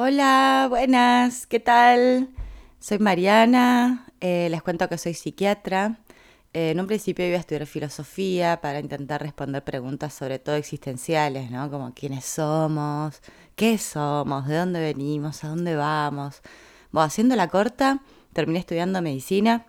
Hola, buenas, ¿qué tal? Soy Mariana, eh, les cuento que soy psiquiatra. Eh, en un principio iba a estudiar filosofía para intentar responder preguntas sobre todo existenciales, ¿no? Como quiénes somos, qué somos, de dónde venimos, a dónde vamos. Bueno, haciendo la corta, terminé estudiando medicina.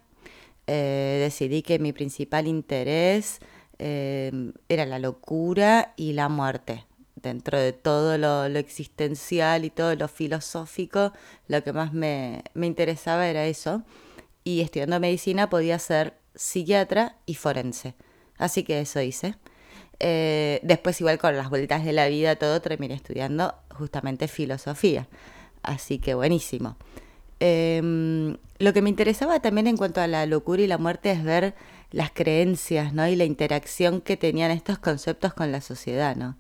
Eh, decidí que mi principal interés era la locura y la muerte dentro de todo lo, existencial y todo lo filosófico, lo que más me, interesaba era eso. Y estudiando medicina podía ser psiquiatra y forense. Así que eso hice. Eh, después igual con las vueltas de la vida todo terminé estudiando justamente filosofía. Así que buenísimo. Em, lo que me interesaba también en cuanto a la locura y la muerte es ver las creencias, ¿no? Y la interacción que tenían estos conceptos con la sociedad, ¿no?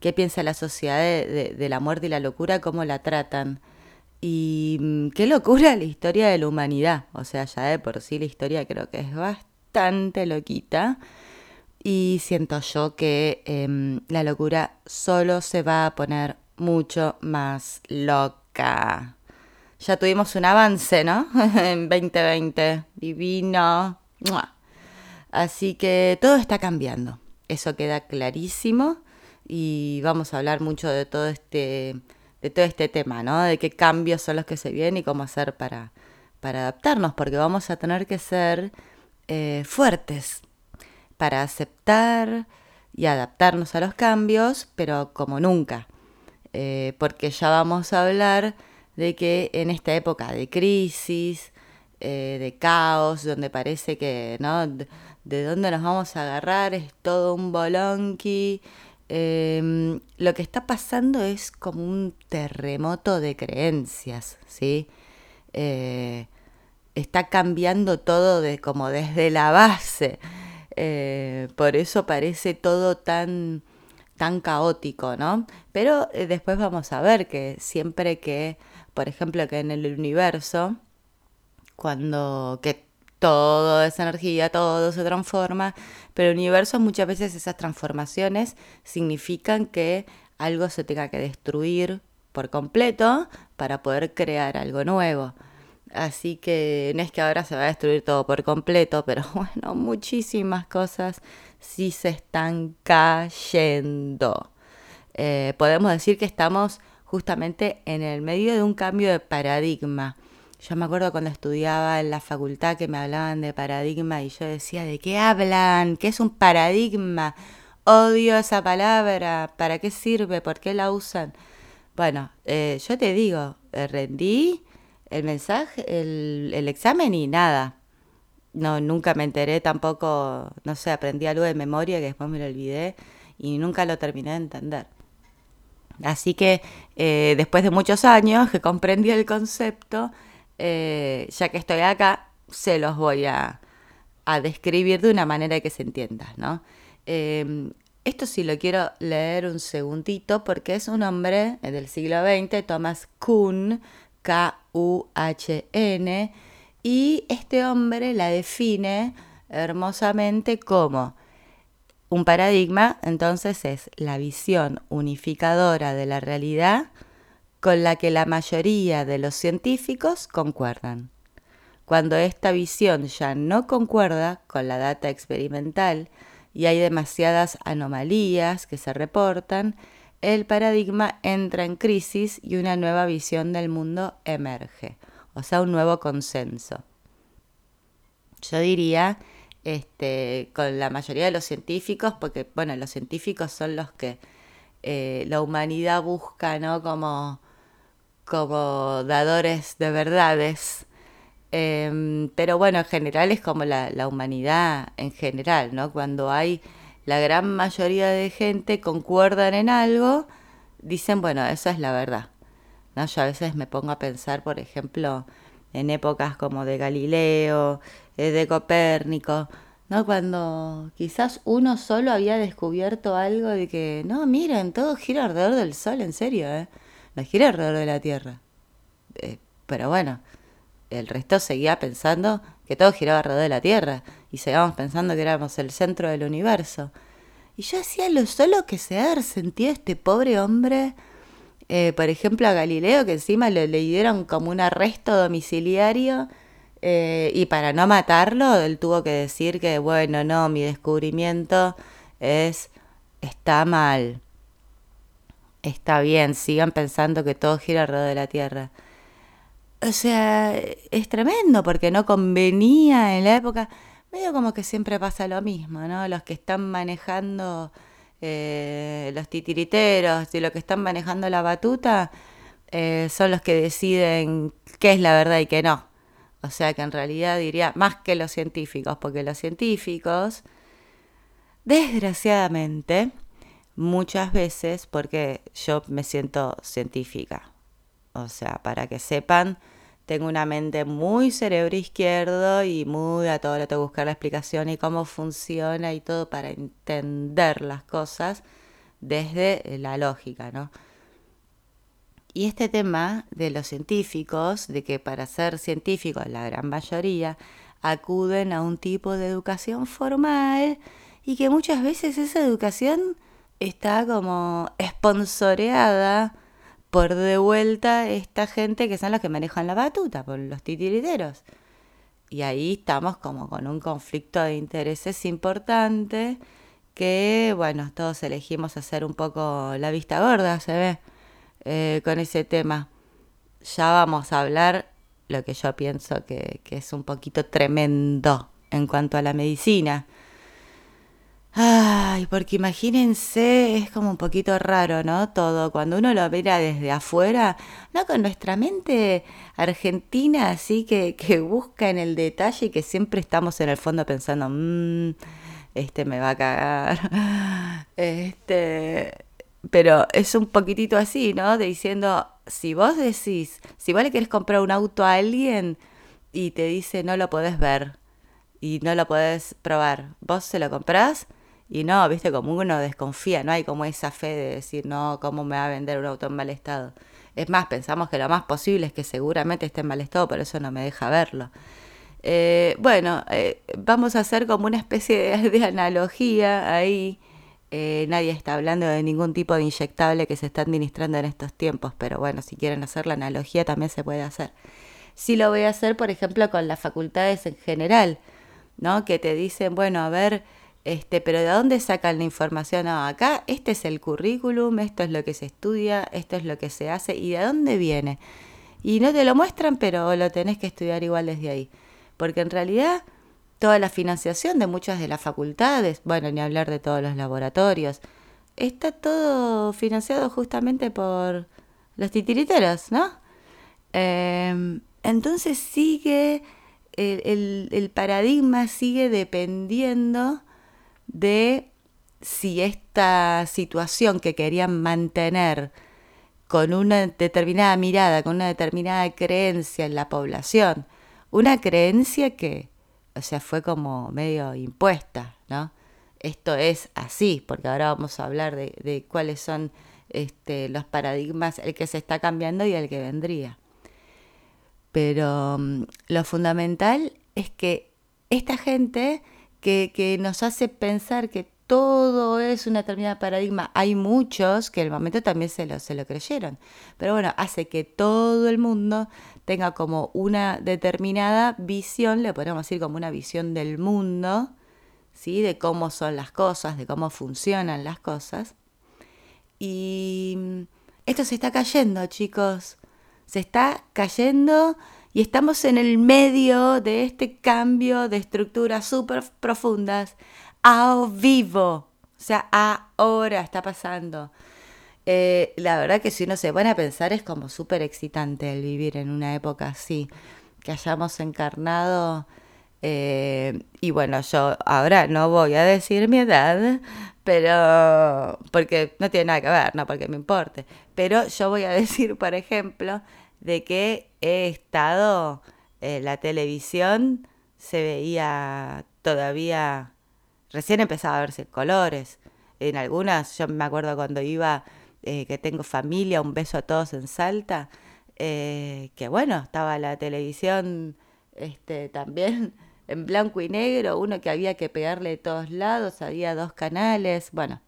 Qué piensa la sociedad de, la muerte y la locura, cómo la tratan. Y mm, qué locura la historia de la humanidad. O sea, ya de por sí la historia creo que es bastante loquita. Y siento yo que em, la locura solo se va a poner mucho más loca. Ya tuvimos un avance, ¿no? en 2020. Divino. Así que todo está cambiando. Eso queda clarísimo y vamos a hablar mucho de todo este, de todo este tema, ¿no? De qué cambios son los que se vienen y cómo hacer para, para adaptarnos, porque vamos a tener que ser eh, fuertes para aceptar y adaptarnos a los cambios, pero como nunca, eh, porque ya vamos a hablar de que en esta época de crisis, eh, de caos, donde parece que, ¿no? De, dónde nos vamos a agarrar es todo un bolonqui Em, lo que está pasando es como un terremoto de creencias, ¿sí? Eh, está cambiando todo de, como desde la base. Eh, por eso parece todo tan, tan caótico, ¿no? Pero eh, después vamos a ver que siempre que, por ejemplo, que en el universo, cuando que todo es energía, todo se transforma, pero el universo muchas veces esas transformaciones significan que algo se tenga que destruir por completo para poder crear algo nuevo. Así que no es que ahora se va a destruir todo por completo, pero bueno, muchísimas cosas sí se están cayendo. Eh, podemos decir que estamos justamente en el medio de un cambio de paradigma yo me acuerdo cuando estudiaba en la facultad que me hablaban de paradigma y yo decía, ¿de qué hablan? ¿Qué es un paradigma? Odio esa palabra, ¿para qué sirve? ¿Por qué la usan? Bueno, eh, yo te digo, eh, rendí el mensaje, el, el examen y nada. No, nunca me enteré tampoco, no sé, aprendí algo de memoria que después me lo olvidé y nunca lo terminé de entender. Así que eh, después de muchos años que comprendí el concepto, eh, ya que estoy acá, se los voy a, describir de una manera que se entienda, ¿no? Em, esto sí lo quiero leer un segundito porque es un hombre del siglo XX, Thomas Kuhn, K-U-H-N, y este hombre la define hermosamente como un paradigma, entonces es la visión unificadora de la realidad con la que la mayoría de los científicos concuerdan. Cuando esta visión ya no concuerda con la data experimental y hay demasiadas anomalías que se reportan, el paradigma entra en crisis y una nueva visión del mundo emerge, o sea, un nuevo consenso. Yo diría, este, con la mayoría de los científicos, porque, bueno, los científicos son los que eh, la humanidad busca, ¿no? Como como dadores de verdades. Em, pero bueno, en general es como la, humanidad en general, ¿no? Cuando hay la gran mayoría de gente concuerdan en algo, dicen, bueno, eso es la verdad. ¿no? Yo a veces me pongo a pensar, por ejemplo, en épocas como de Galileo, eh, de Copérnico, ¿no? Cuando quizás uno solo había descubierto algo de que, no, miren, todo gira alrededor del Sol, en serio, ¿eh? No gira alrededor de la Tierra. Eh, pero bueno, el resto seguía pensando que todo giraba alrededor de la Tierra y seguíamos pensando que éramos el centro del universo. Y yo hacía lo solo que se ha sentido este pobre hombre Eh, por ejemplo, a Galileo, que encima le, le dieron como un arresto domiciliario eh, y para no matarlo, él tuvo que decir que, bueno, no, mi descubrimiento es, está mal. Está bien, sigan pensando que todo gira alrededor de la Tierra. O sea, es tremendo porque no convenía en la época. Medio como que siempre pasa lo mismo, ¿no? Los que están manejando eh, los titiriteros y los que están manejando la batuta eh, son los que deciden qué es la verdad y qué no. O sea que en realidad diría más que los científicos, porque los científicos, desgraciadamente, muchas veces, porque yo me siento científica, o sea, para que sepan, tengo una mente muy cerebro izquierdo y muy a todo lo buscar la explicación y cómo funciona y todo para entender las cosas desde la lógica, ¿no? Y este tema de los científicos, de que para ser científicos la gran mayoría acuden a un tipo de educación formal y que muchas veces esa educación está como esponsoreada por de vuelta esta gente que son los que manejan la batuta, por los titiriteros. Y ahí estamos como con un conflicto de intereses importante que, bueno, todos elegimos hacer un poco la vista gorda, se ve. Eh, con ese tema. Ya vamos a hablar lo que yo pienso que, que es un poquito tremendo en cuanto a la medicina. Ay, porque imagínense, es como un poquito raro, ¿no? Todo, cuando uno lo mira desde afuera, no con nuestra mente argentina, así que, que busca en el detalle y que siempre estamos en el fondo pensando, mmm, este me va a cagar, este, pero es un poquitito así, ¿no? Diciendo, si vos decís, si vos le querés comprar un auto a alguien y te dice no lo podés ver y no lo podés probar, vos se lo comprás y no, viste, como uno desconfía, no hay como esa fe de decir, no, ¿cómo me va a vender un auto en mal estado? Es más, pensamos que lo más posible es que seguramente esté en mal estado, por eso no me deja verlo. Eh, bueno, eh, vamos a hacer como una especie de analogía ahí eh, nadie está hablando de ningún tipo de inyectable que se está administrando en estos tiempos, pero bueno, si quieren hacer la analogía también se puede hacer. Sí lo voy a hacer, por ejemplo, con las facultades en general, ¿no? Que te dicen, bueno, a ver, este, pero ¿de dónde sacan la información? No, acá este es el currículum, esto es lo que se estudia, esto es lo que se hace, ¿y de dónde viene? Y no te lo muestran, pero lo tenés que estudiar igual desde ahí. Porque en realidad toda la financiación de muchas de las facultades, bueno, ni hablar de todos los laboratorios, está todo financiado justamente por los titiriteros, ¿no? Em, entonces sigue, el, el paradigma sigue dependiendo de si esta situación que querían mantener con una determinada mirada, con una determinada creencia en la población, una creencia que o sea, fue como medio impuesta, ¿no? Esto es así, porque ahora vamos a hablar de, cuáles son este, los paradigmas, el que se está cambiando y el que vendría. Pero mm, lo fundamental es que esta gente que, nos hace pensar que todo es una determinada paradigma, hay muchos que en el momento también se lo, se lo creyeron, pero bueno, hace que todo el mundo tenga como una determinada visión, le podríamos decir como una visión del mundo, ¿sí? de cómo son las cosas, de cómo funcionan las cosas. Y esto se está cayendo, chicos. Se está cayendo y estamos en el medio de este cambio de estructuras súper profundas a vivo. O sea, ahora está pasando. Eh, la verdad que si uno se pone a pensar es como súper excitante el vivir en una época así, que hayamos encarnado, eh, y bueno, yo ahora no voy a decir mi edad, pero porque no tiene nada que ver, no porque me importe, pero yo voy a decir, por ejemplo, de que he estado, en la televisión se veía todavía, recién empezaba a verse colores, en algunas, yo me acuerdo cuando iba eh, que tengo familia, un beso a todos en Salta, eh, que bueno, estaba la televisión este, también en blanco y negro, uno que había que pegarle de todos lados, había dos canales, bueno,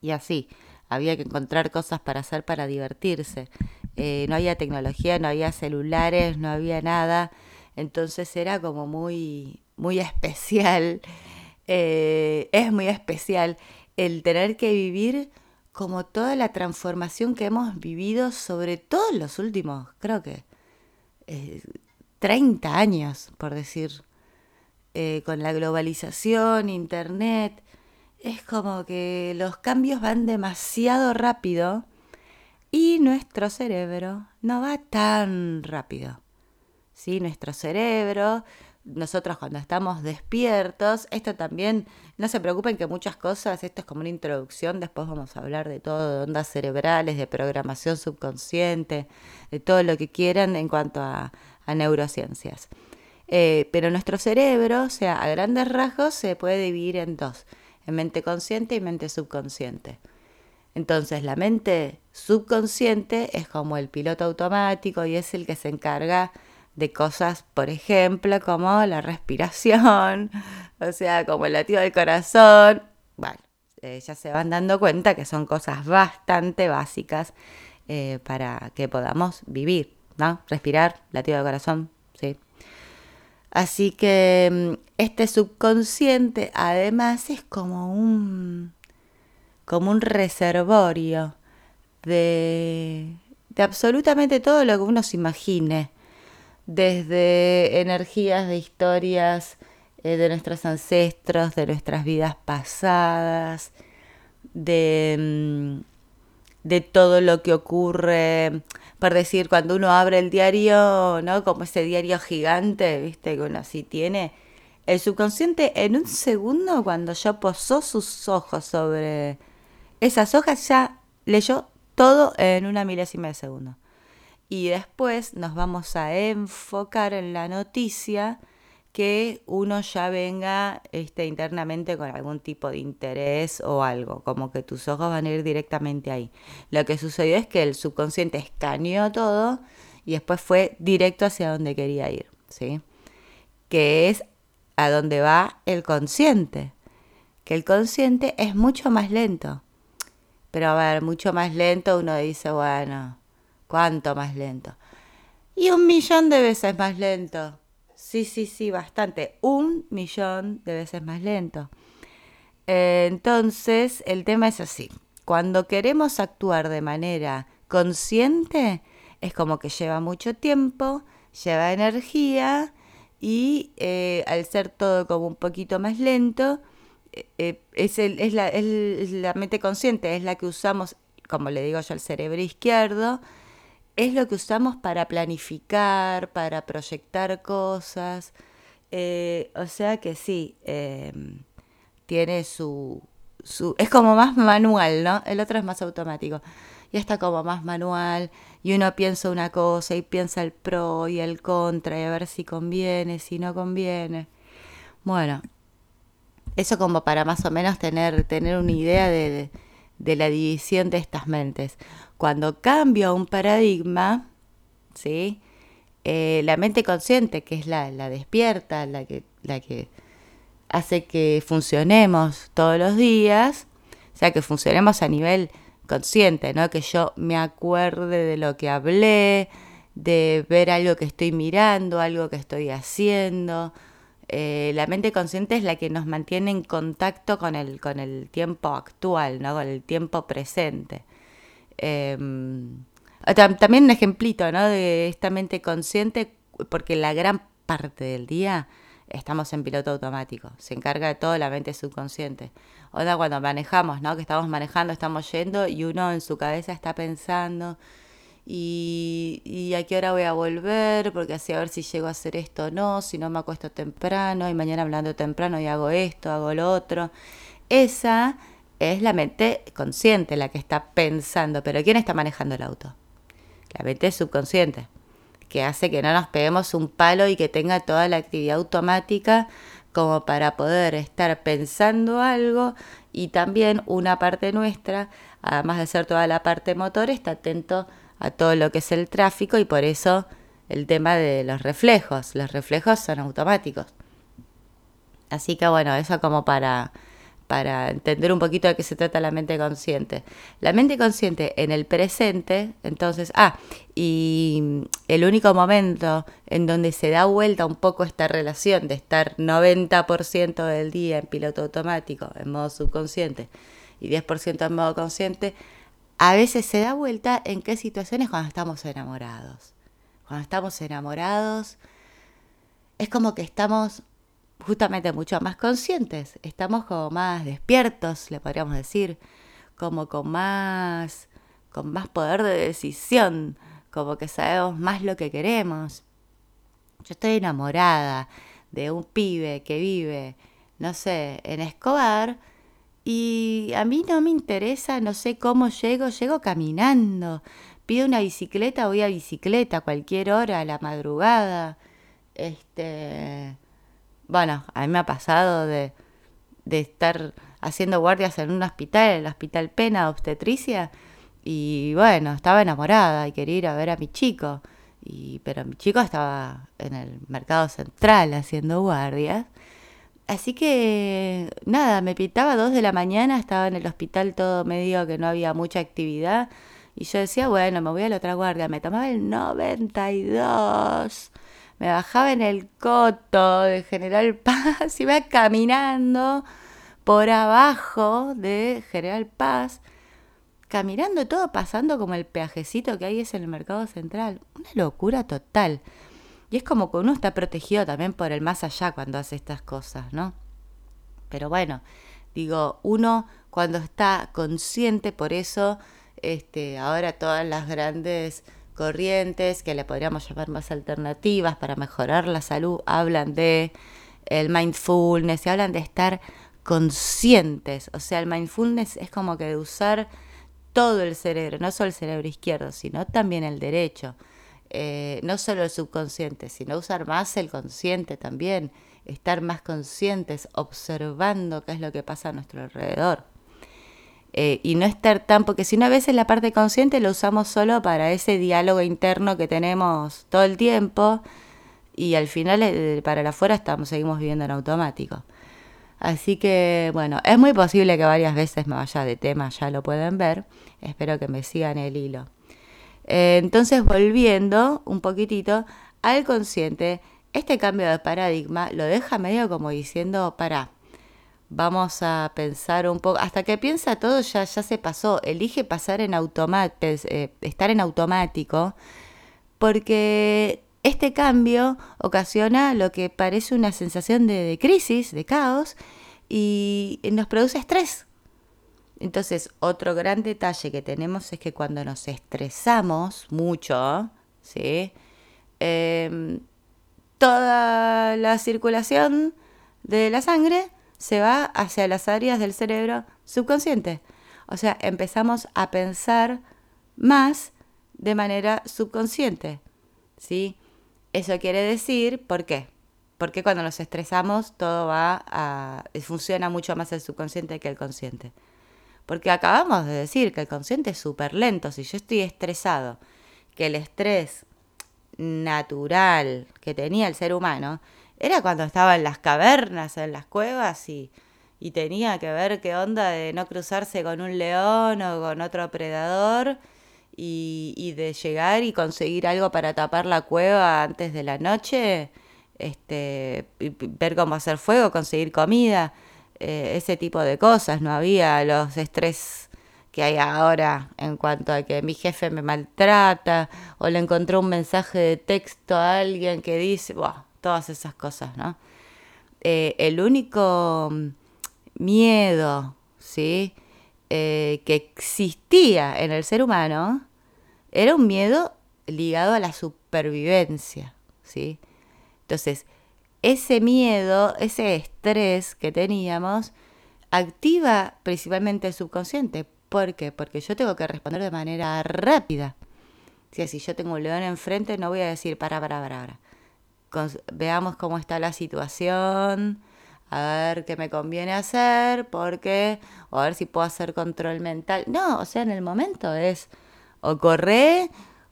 y así. había que encontrar cosas para hacer para divertirse. Eh, no había tecnología, no había celulares, no había nada. Entonces era como muy, muy especial. Eh, es muy especial el tener que vivir como toda la transformación que hemos vivido, sobre todo en los últimos, creo que, 30 eh, años, por decir, con la globalización, internet es como que los cambios van demasiado rápido y nuestro cerebro no va tan rápido. ¿Sí? Nuestro cerebro, nosotros cuando estamos despiertos, esto también, no se preocupen que muchas cosas, esto es como una introducción, después vamos a hablar de todo, de ondas cerebrales, de programación subconsciente, de todo lo que quieran en cuanto a, neurociencias. Eh, pero nuestro cerebro, o sea, a grandes rasgos, se puede dividir en dos en mente consciente y mente subconsciente. Entonces la mente subconsciente es como el piloto automático y es el que se encarga de cosas, por ejemplo, como la respiración, o sea, como el latido del corazón. Bueno, eh, ya se van dando cuenta que son cosas bastante básicas eh, para que podamos vivir, ¿no? Respirar, latido del corazón, sí. Así que mm, este subconsciente además es como un, como un reservorio de, absolutamente todo lo que uno se imagine, desde energías de historias eh, de nuestros ancestros, de nuestras vidas pasadas, de, mm, de todo lo que ocurre por decir, cuando uno abre el diario, ¿no? Como ese diario gigante, ¿viste? Que uno así tiene. El subconsciente en un segundo, cuando ya posó sus ojos sobre esas hojas, ya leyó todo en una milésima de segundo. Y después nos vamos a enfocar en la noticia que uno ya venga este, internamente con algún tipo de interés o algo, como que tus ojos van a ir directamente ahí. Lo que sucedió es que el subconsciente escaneó todo y después fue directo hacia donde quería ir, ¿sí? Que es a donde va el consciente, que el consciente es mucho más lento. Pero a ver, mucho más lento uno dice, bueno, ¿cuánto más lento? Y un millón de veces más lento. Sí, sí, sí, bastante. Un millón de veces más lento. entonces, el tema es así. Cuando queremos actuar de manera consciente, es como que lleva mucho tiempo, lleva energía y eh, al ser todo como un poquito más lento, eh, eh, es, la, mente consciente, es la que usamos, como le digo yo, al cerebro izquierdo, es lo que usamos para planificar, para proyectar cosas. Eh, o sea que sí, em, tiene su, su... Es como más manual, ¿no? El otro es más automático. Y está como más manual. Y uno piensa una cosa y piensa el pro y el contra y a ver si conviene, si no conviene. Bueno, eso como para más o menos tener, tener una idea de, de la división de estas mentes. Cuando cambia un paradigma, ¿sí? Eh, la mente consciente, que es la, despierta, la que, la que hace que funcionemos todos los días, o sea, que funcionemos a nivel consciente, ¿no? Que yo me acuerde de lo que hablé, de ver algo que estoy mirando, algo que estoy haciendo, eh, la mente consciente es la que nos mantiene en contacto con el, con el tiempo actual, ¿no? con el tiempo presente. Em, también un ejemplito ¿no? de esta mente consciente, porque la gran parte del día estamos en piloto automático, se encarga de todo la mente subconsciente. O sea, cuando manejamos, ¿no? que estamos manejando, estamos yendo y uno en su cabeza está pensando y, a qué hora voy a volver, porque así a ver si llego a hacer esto o no, si no me acuesto temprano y mañana hablando temprano y hago esto, hago lo otro. Esa es la mente consciente la que está pensando, pero ¿quién está manejando el auto? La mente subconsciente, que hace que no nos peguemos un palo y que tenga toda la actividad automática como para poder estar pensando algo y también una parte nuestra, además de ser toda la parte motor, está atento a todo lo que es el tráfico y por eso el tema de los reflejos. Los reflejos son automáticos. Así que bueno, eso como para, para entender un poquito de qué se trata la mente consciente. La mente consciente en el presente, entonces, ah, y el único momento en donde se da vuelta un poco esta relación de estar 90% del día en piloto automático, en modo subconsciente, y 10% en modo consciente, a veces se da vuelta en qué situaciones cuando estamos enamorados. Cuando estamos enamorados, es como que estamos justamente mucho más conscientes, estamos como más despiertos, le podríamos decir, como con más, con más poder de decisión, como que sabemos más lo que queremos. Yo estoy enamorada de un pibe que vive, no sé, en Escobar, y a mí no me interesa, no sé cómo llego, llego caminando. Pido una bicicleta, voy a bicicleta a cualquier hora, a la madrugada. Este, bueno, a mí me ha pasado de, estar haciendo guardias en un hospital, el Hospital Pena, obstetricia, y bueno, estaba enamorada y quería ir a ver a mi chico, y, pero mi chico estaba en el mercado central haciendo guardias. Así que nada, me pitaba a dos de la mañana, estaba en el hospital todo medio que no había mucha actividad. Y yo decía, bueno, me voy a la otra guardia. Me tomaba el 92 me bajaba en el coto de General Paz, iba caminando por abajo de General Paz, caminando todo pasando como el peajecito que hay es en el mercado central. Una locura total. Y es como que uno está protegido también por el más allá cuando hace estas cosas, ¿no? Pero bueno, digo, uno cuando está consciente, por eso este, ahora todas las grandes corrientes que le podríamos llamar más alternativas para mejorar la salud hablan de el mindfulness y hablan de estar conscientes. O sea, el mindfulness es como que de usar todo el cerebro, no solo el cerebro izquierdo, sino también el derecho. Eh, no solo el subconsciente, sino usar más el consciente también, estar más conscientes, observando qué es lo que pasa a nuestro alrededor. Eh, y no estar tan, porque si una vez en la parte consciente lo usamos solo para ese diálogo interno que tenemos todo el tiempo y al final eh, para el afuera estamos, seguimos viviendo en automático. Así que bueno, es muy posible que varias veces me vaya de tema, ya lo pueden ver, espero que me sigan el hilo. Eh, entonces volviendo un poquitito al consciente, este cambio de paradigma lo deja medio como diciendo, para, vamos a pensar un poco, hasta que piensa todo ya, ya se pasó, elige pasar en automático, eh, estar en automático, porque este cambio ocasiona lo que parece una sensación de, crisis, de caos, y nos produce estrés. Entonces, otro gran detalle que tenemos es que cuando nos estresamos mucho, ¿sí? Em, toda la circulación de la sangre se va hacia las áreas del cerebro subconsciente. O sea, empezamos a pensar más de manera subconsciente. ¿sí? Eso quiere decir, ¿por qué? Porque cuando nos estresamos todo va a... funciona mucho más el subconsciente que el consciente. Porque acabamos de decir que el consciente es súper lento. Si yo estoy estresado, que el estrés natural que tenía el ser humano era cuando estaba en las cavernas, en las cuevas y, tenía que ver qué onda de no cruzarse con un león o con otro predador y, de llegar y conseguir algo para tapar la cueva antes de la noche, este, ver cómo hacer fuego, conseguir comida, eh, ese tipo de cosas. No había los estrés que hay ahora en cuanto a que mi jefe me maltrata o le encontré un mensaje de texto a alguien que dice, todas esas cosas, ¿no? Eh, el único miedo, ¿sí? Eh, que existía en el ser humano era un miedo ligado a la supervivencia, ¿sí? Entonces, ese miedo, ese estrés que teníamos, activa principalmente el subconsciente. ¿Por qué? Porque yo tengo que responder de manera rápida. si yo tengo un león enfrente, no voy a decir para, para, para, para veamos cómo está la situación, a ver qué me conviene hacer, porque, o a ver si puedo hacer control mental. No, o sea, en el momento es o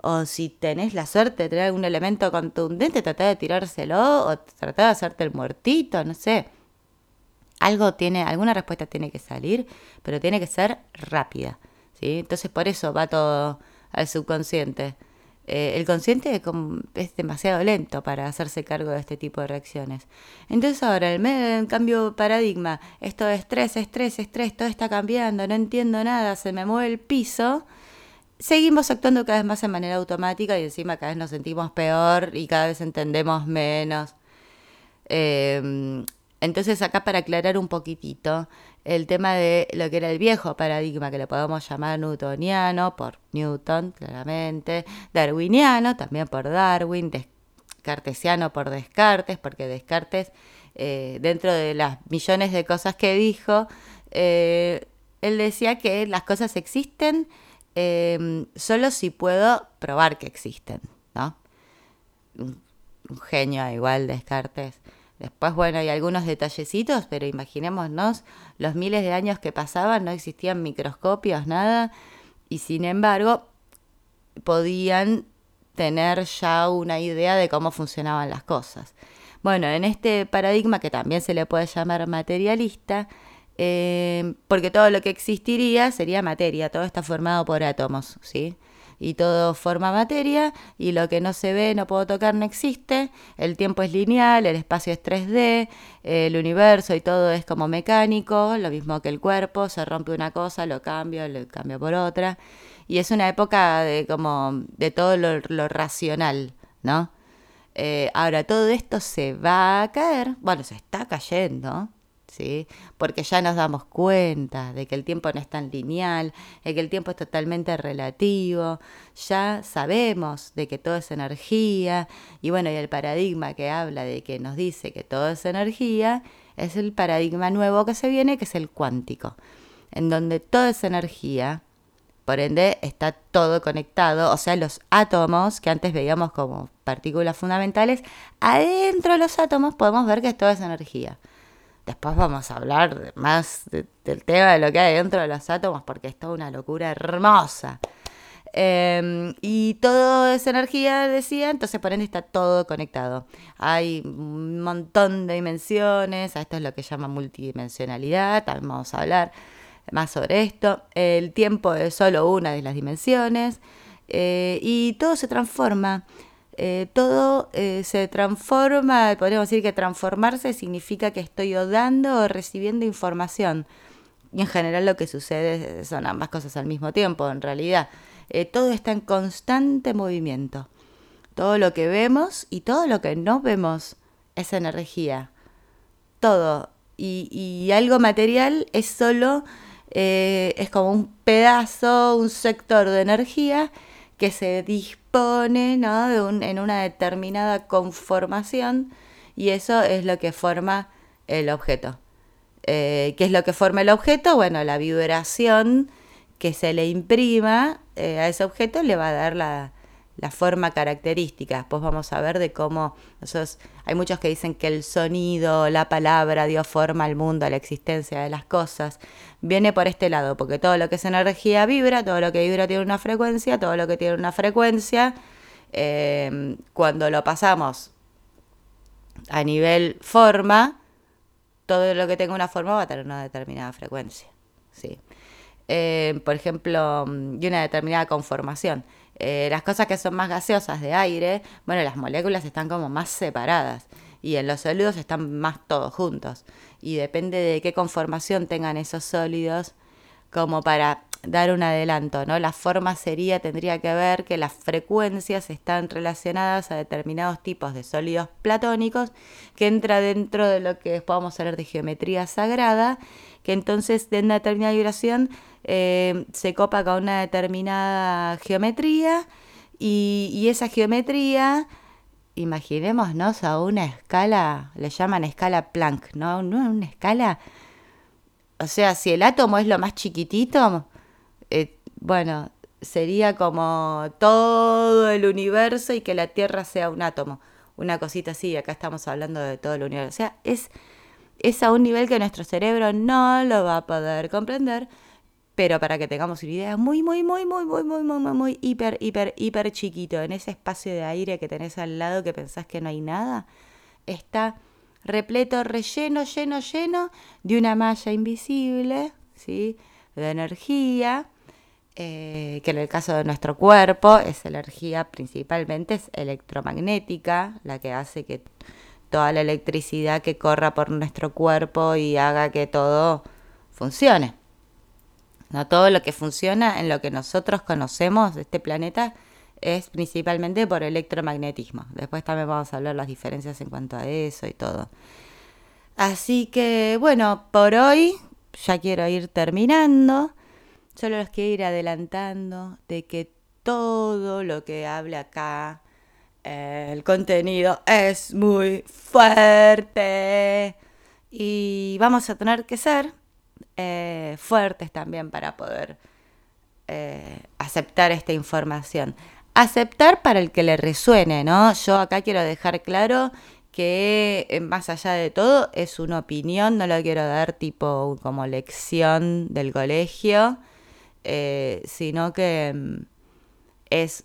o si tenés la suerte de tener algún elemento contundente, tratar de tirárselo, o tratar de hacerte el muertito, no sé. algo tiene, alguna respuesta tiene que salir, pero tiene que ser rápida. ¿sí? Entonces por eso va todo al subconsciente. Eh, el consciente es demasiado lento para hacerse cargo de este tipo de reacciones. Entonces ahora, el, el cambio de paradigma, esto de estrés, estrés, estrés, todo está cambiando, no entiendo nada, se me mueve el piso, seguimos actuando cada vez más de manera automática y encima cada vez nos sentimos peor y cada vez entendemos menos. Eh, entonces acá para aclarar un poquitito el tema de lo que era el viejo paradigma, que lo podemos llamar newtoniano por Newton, claramente, darwiniano también por Darwin, descartesiano por Descartes, porque Descartes, eh, dentro de las millones de cosas que dijo, eh, él decía que las cosas existen eh, solo si puedo probar que existen, ¿no? Un, un genio igual Descartes. Después, bueno, hay algunos detallecitos, pero imaginémonos los miles de años que pasaban, no existían microscopios, nada, y sin embargo podían tener ya una idea de cómo funcionaban las cosas. Bueno, en este paradigma que también se le puede llamar materialista, eh, porque todo lo que existiría sería materia, todo está formado por átomos, ¿sí? y todo forma materia y lo que no se ve, no puedo tocar, no existe. El tiempo es lineal, el espacio es 3D, el universo y todo es como mecánico, lo mismo que el cuerpo, se rompe una cosa, lo cambio, lo cambio por otra. Y es una época de como de todo lo, racional, ¿no? Eh, ahora, todo esto se va a caer, bueno, se está cayendo, Porque ya nos damos cuenta de que el tiempo no es tan lineal, de que el tiempo es totalmente relativo, ya sabemos de que todo es energía, y bueno, y el paradigma que habla de que nos dice que todo es energía, es el paradigma nuevo que se viene, que es el cuántico, en donde todo es energía, por ende está todo conectado, o sea, los átomos que antes veíamos como partículas fundamentales, adentro de los átomos podemos ver que todo es energía. Después vamos a hablar más del tema de lo que hay dentro de los átomos, porque es toda una locura hermosa. Em, y todo es energía, decía, entonces por ende está todo conectado. Hay un montón de dimensiones, esto es lo que llama multidimensionalidad, también vamos a hablar más sobre esto. El tiempo es solo una de las dimensiones eh, y todo se transforma. Eh, todo eh, se transforma, podríamos decir que transformarse significa que estoy dando o recibiendo información. Y en general lo que sucede son ambas cosas al mismo tiempo, en realidad. Eh, todo está en constante movimiento. Todo lo que vemos y todo lo que no vemos es energía. Todo. Y, y algo material es solo, es como un pedazo, un sector de energía que se dispone en una determinada conformación y eso es lo que forma el objeto. Eh, ¿Qué es lo que forma el objeto? Bueno, la vibración que se le imprima eh, a ese objeto le va a dar la, la forma característica. Después vamos a ver de cómo nosotros, hay muchos que dicen que el sonido, la palabra dio forma al mundo, a la existencia de las cosas. Viene por este lado, porque todo lo que es energía vibra, todo lo que vibra tiene una frecuencia, todo lo que tiene una frecuencia, eh, cuando lo pasamos a nivel forma, todo lo que tenga una forma va a tener una determinada frecuencia. ¿sí? Eh, por ejemplo, y una determinada conformación. Eh, las cosas que son más gaseosas de aire, bueno, las moléculas están como más separadas y en los sólidos están más todos juntos. Y depende de qué conformación tengan esos sólidos, como para dar un adelanto, ¿no? La forma sería, tendría que ver que las frecuencias están relacionadas a determinados tipos de sólidos platónicos, que entra dentro de lo que podemos hablar de geometría sagrada, que entonces de una determinada vibración eh, se copa con una determinada geometría y, esa geometría, imaginémonos a una escala, le llaman escala Planck, ¿no? ¿No? Una escala, o sea, si el átomo es lo más chiquitito, eh, bueno, sería como todo el universo y que la Tierra sea un átomo, una cosita así, acá estamos hablando de todo el universo, o sea, es, es a un nivel que nuestro cerebro no lo va a poder comprender, pero para que tengamos una idea, muy, muy, muy, muy, muy, muy, muy, muy, muy, hiper, hiper, hiper chiquito, en ese espacio de aire que tenés al lado que pensás que no hay nada, está repleto, relleno, lleno, lleno de una malla invisible, ¿sí? De energía, eh, que en el caso de nuestro cuerpo es energía principalmente es electromagnética, la que hace que toda la electricidad que corra por nuestro cuerpo y haga que todo funcione. No todo lo que funciona en lo que nosotros conocemos de este planeta es principalmente por electromagnetismo. Después también vamos a hablar las diferencias en cuanto a eso y todo. Así que bueno, por hoy ya quiero ir terminando. Solo los quiero ir adelantando de que todo lo que hable acá, el contenido es muy fuerte. Y vamos a tener que ser eh, fuertes también para poder eh, aceptar esta información aceptar para el que le resuene, ¿no? Yo acá quiero dejar claro que eh, más allá de todo es una opinión, no lo quiero dar tipo como lección del colegio, sino que mm, es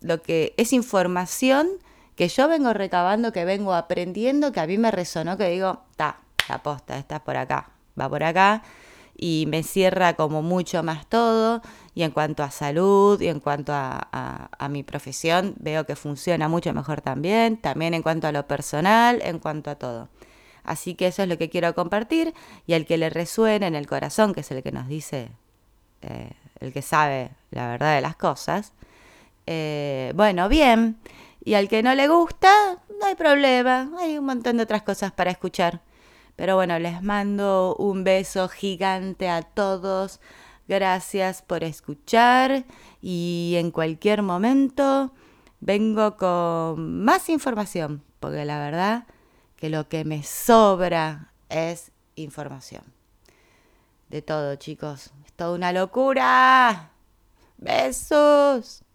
lo que es información que yo vengo recabando, que vengo aprendiendo, que a mí me resonó, que digo, ta, la posta, está por acá, va por acá y me cierra como mucho más todo. Y en cuanto a salud y en cuanto a, mi profesión, veo que funciona mucho mejor también. También en cuanto a lo personal, en cuanto a todo. Así que eso es lo que quiero compartir. Y al que le resuene en el corazón, que es el que nos dice, eh, el que sabe la verdad de las cosas, eh, bueno, bien. Y al que no le gusta, no hay problema. Hay un montón de otras cosas para escuchar. Pero bueno, les mando un beso gigante a todos. Gracias por escuchar y en cualquier momento vengo con más información, porque la verdad que lo que me sobra es información. De todo, chicos. Es toda una locura. Besos.